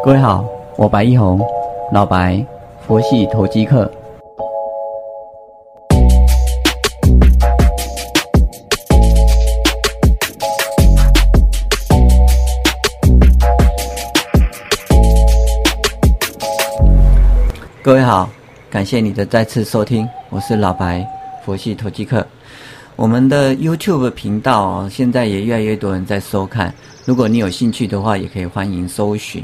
各位好，我白一红，老白，佛系投机客。各位好，感谢你的再次收听，我是老白，佛系投机客。我们的 YouTube 频道哦，现在也越来越多人在收看。如果你有兴趣的话，也可以欢迎搜寻，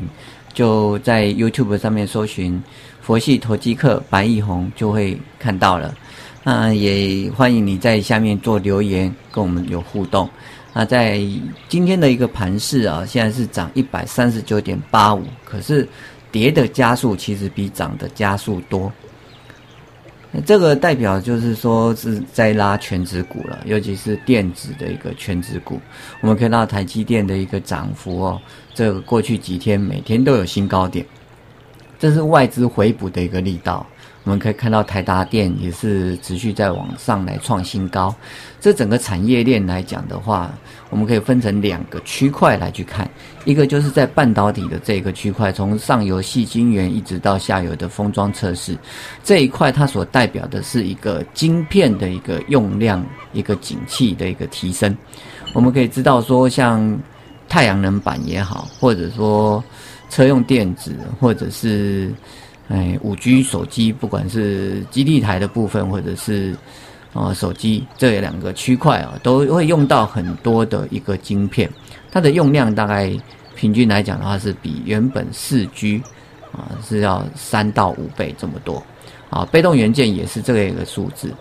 就在 YouTube 上面搜寻“佛系投机客白亦红”就会看到了。那也欢迎你在下面做留言，跟我们有互动。那在今天的一个盘势啊，现在是涨一百三十九点八五，可是跌的加速其实比涨的加速多。这个代表就是说是在拉全指股了，尤其是电子的一个全指股。我们看到台积电的一个涨幅哦，这个过去几天每天都有新高点，这是外资回补的一个力道。我们可以看到台达电也是持续在往上来创新高。这整个产业链来讲的话，我们可以分成两个区块来去看，一个就是在半导体的这个区块，从上游细晶圆一直到下游的封装测试这一块，它所代表的是一个晶片的一个用量、一个景气的一个提升。我们可以知道说，像太阳能板也好，或者说车用电子，或者是。哎，五 G 手机，不管是基地台的部分，或者是啊手机这两个区块啊，都会用到很多的一个晶片。它的用量大概平均来讲的话，是比原本四 G 啊是要三到五倍这么多。啊，被动元件也是这个一个数字。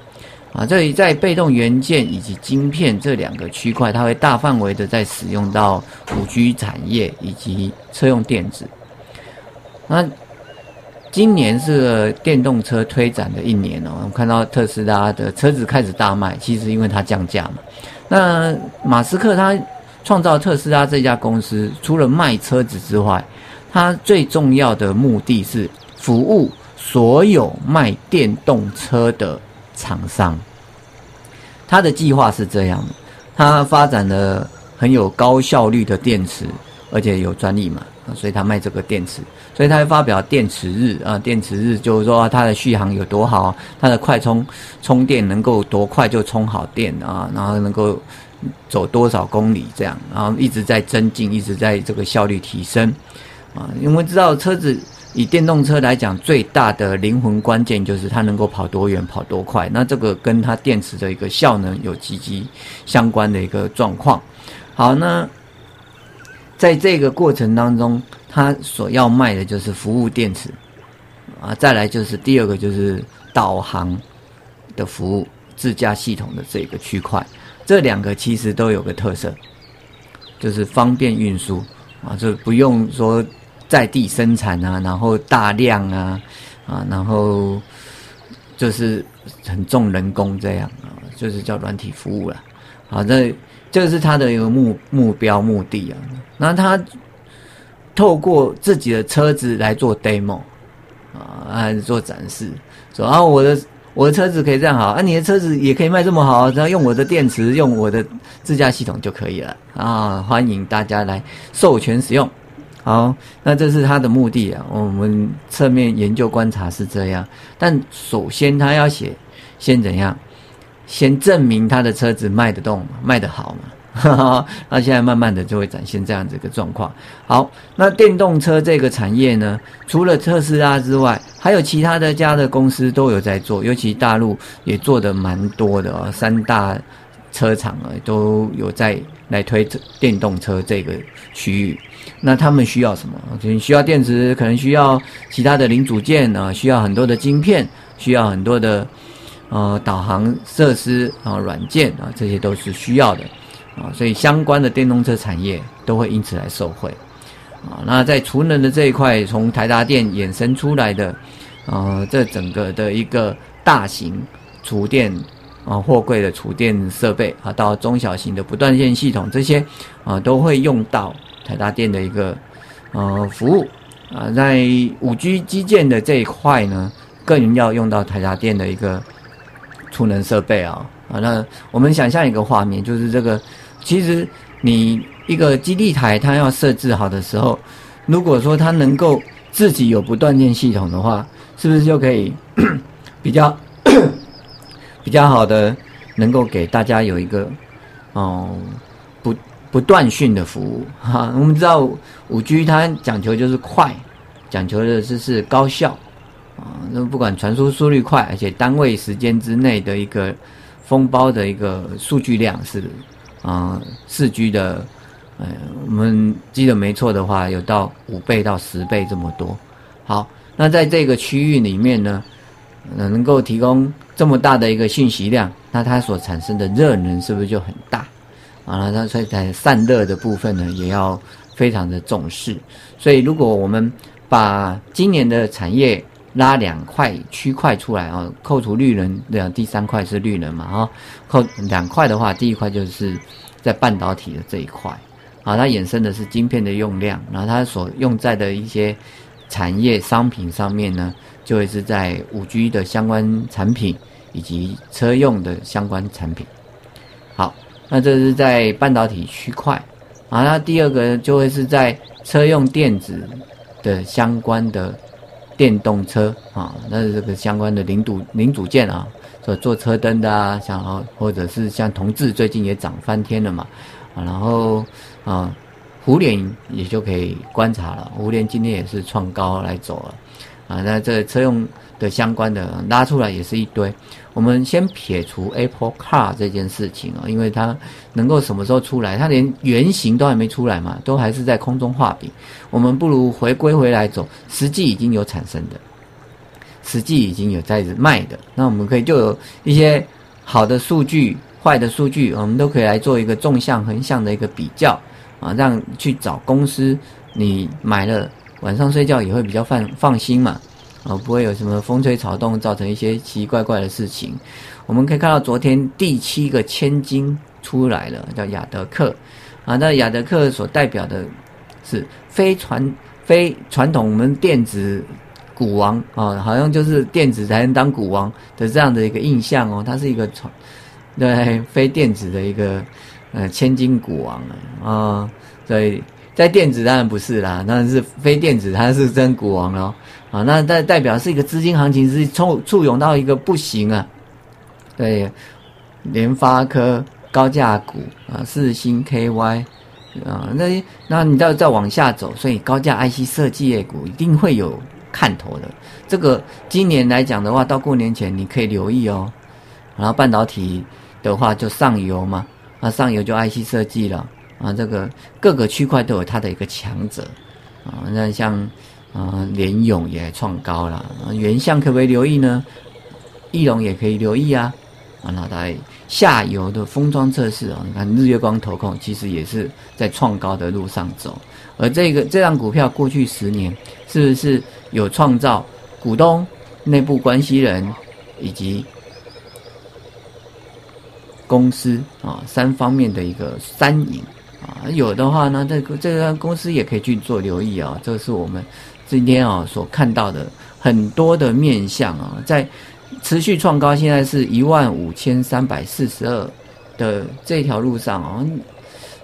啊，这里在被动元件以及晶片这两个区块，它会大范围的在使用到五 G 产业以及车用电子。那今年是电动车推展的一年哦，我们看到特斯拉的车子开始大卖，其实因为它降价嘛。那马斯克他创造特斯拉这家公司，除了卖车子之外，他最重要的目的是服务所有卖电动车的厂商。他的计划是这样的，他发展了很有高效率的电池，而且有专利嘛。所以他卖这个电池，所以他会发表电池日啊，电池日就是说它的续航有多好，它的快充充电能够多快就充好电啊，然后能够走多少公里这样，然后一直在增进，一直在这个效率提升啊。因为知道车子以电动车来讲，最大的灵魂关键就是它能够跑多远、跑多快，那这个跟它电池的一个效能有积极相关的一个状况。好，那。在这个过程当中，他所要卖的就是服务电池，啊，再来就是第二个就是导航的服务、自驾系统的这个区块，这两个其实都有个特色，就是方便运输。啊，就不用说在地生产啊，然后大量啊，啊，然后就是很重人工这样啊，就是叫软体服务了，好，这这是他的一个目目标目的啊。那他透过自己的车子来做 demo 啊，还是做展示，说啊，我的我的车子可以这样好，啊，你的车子也可以卖这么好，只要用我的电池，用我的自驾系统就可以了啊！欢迎大家来授权使用。好，那这是他的目的啊。我们侧面研究观察是这样，但首先他要写，先怎样？先证明他的车子卖得动，卖得好嘛。那现在慢慢的就会展现这样子一个状况。好，那电动车这个产业呢，除了特斯拉之外，还有其他的家的公司都有在做，尤其大陆也做的蛮多的哦。三大车厂啊都有在来推电动车这个区域。那他们需要什么？可能需要电池，可能需要其他的零组件啊，需要很多的晶片，需要很多的呃导航设施啊、软件啊，这些都是需要的。啊，所以相关的电动车产业都会因此来受惠，啊，那在储能的这一块，从台达电衍生出来的，啊，这整个的一个大型储电啊，货柜的储电设备啊，到中小型的不断线系统这些，啊，都会用到台达电的一个呃服务，啊，在五 G 基建的这一块呢，更要用到台达电的一个储能设备啊，啊，那我们想象一个画面，就是这个。其实你一个基地台，它要设置好的时候，如果说它能够自己有不断电系统的话，是不是就可以 比较 比较好的能够给大家有一个哦不不断讯的服务哈？我们知道五 G 它讲求就是快，讲求的就是高效啊。那不管传输速率快，而且单位时间之内的一个封包的一个数据量是啊四 G 的。呃，我们记得没错的话，有到五倍到十倍这么多。好，那在这个区域里面呢，能够提供这么大的一个信息量，那它所产生的热能是不是就很大？啊，那所以在散热的部分呢，也要非常的重视。所以，如果我们把今年的产业拉两块区块出来啊，扣除绿能的第三块是绿能嘛？啊，扣两块的话，第一块就是在半导体的这一块。啊，它衍生的是晶片的用量，然后它所用在的一些产业商品上面呢，就会是在五 G 的相关产品以及车用的相关产品。好，那这是在半导体区块啊，那第二个就会是在车用电子的相关的电动车啊，那是这个相关的零组零组件啊，所做车灯的啊，像或者是像同志最近也涨翻天了嘛，啊，然后。啊，胡联也就可以观察了。胡联今天也是创高来走了，啊，那这车用的相关的拉出来也是一堆。我们先撇除 Apple Car 这件事情啊，因为它能够什么时候出来？它连原型都还没出来嘛，都还是在空中画饼。我们不如回归回来走，实际已经有产生的，实际已经有在卖的，那我们可以就有一些好的数据、坏的数据，我们都可以来做一个纵向、横向的一个比较。啊，让去找公司，你买了晚上睡觉也会比较放放心嘛，哦，不会有什么风吹草动造成一些奇奇怪怪的事情。我们可以看到昨天第七个千金出来了，叫雅德克，啊，那雅德克所代表的是非传非传统我们电子股王啊，好像就是电子才能当股王的这样的一个印象哦，它是一个传对非电子的一个。呃，千金股王了啊！所以在电子当然不是啦，那是非电子，它是真股王了啊！那代代表是一个资金行情是冲簇涌到一个不行啊！对，联发科高价股啊，四星 KY 啊，那那你再再往下走，所以高价 IC 设计业股一定会有看头的。这个今年来讲的话，到过年前你可以留意哦。然后半导体的话就上游嘛。啊，上游就 IC 设计了啊，这个各个区块都有它的一个强者啊。那像啊联咏也创高了，原相可不可以留意呢？翼龙也可以留意啊。啊，那在下游的封装测试啊，你看日月光投控其实也是在创高的路上走。而这个这张股票过去十年是不是有创造股东、内部关系人以及？公司啊，三方面的一个三赢啊，有的话呢，这个这个公司也可以去做留意啊。这是我们今天啊所看到的很多的面相啊，在持续创高，现在是一万五千三百四十二的这条路上啊，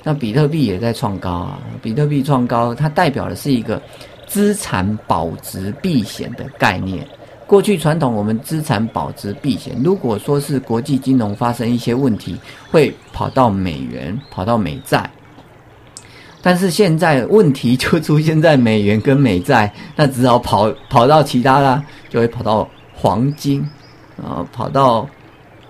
那比特币也在创高啊。比特币创高，它代表的是一个资产保值避险的概念。过去传统我们资产保值避险，如果说是国际金融发生一些问题，会跑到美元，跑到美债。但是现在问题就出现在美元跟美债，那只好跑跑到其他啦，就会跑到黄金，啊，跑到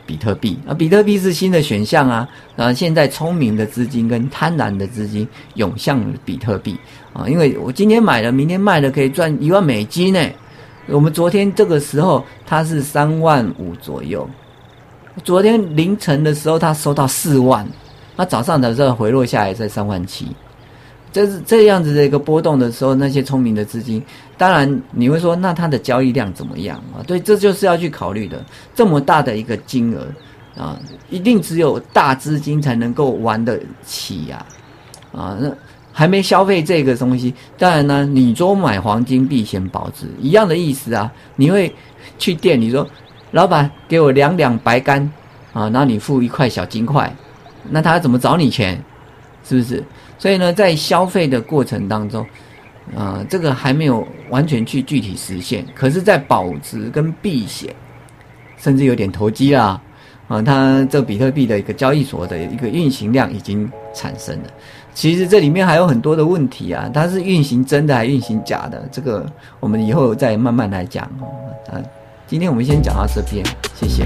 比特币啊，比特币是新的选项啊。啊，现在聪明的资金跟贪婪的资金涌向比特币啊，因为我今天买了，明天卖了，可以赚一万美金呢。我们昨天这个时候它是三万五左右，昨天凌晨的时候它收到四万，那早上的时候回落下来在三万七，这是这样子的一个波动的时候，那些聪明的资金，当然你会说那它的交易量怎么样啊？对，这就是要去考虑的，这么大的一个金额啊，一定只有大资金才能够玩得起呀，啊那。还没消费这个东西，当然呢，你说买黄金避险保值一样的意思啊。你会去店，你说老板给我两两白干啊，然后你付一块小金块，那他怎么找你钱？是不是？所以呢，在消费的过程当中，呃，这个还没有完全去具体实现。可是，在保值跟避险，甚至有点投机啦，啊，它这比特币的一个交易所的一个运行量已经产生了。其实这里面还有很多的问题啊，它是运行真的还运行假的？这个我们以后再慢慢来讲啊。今天我们先讲到这边，谢谢。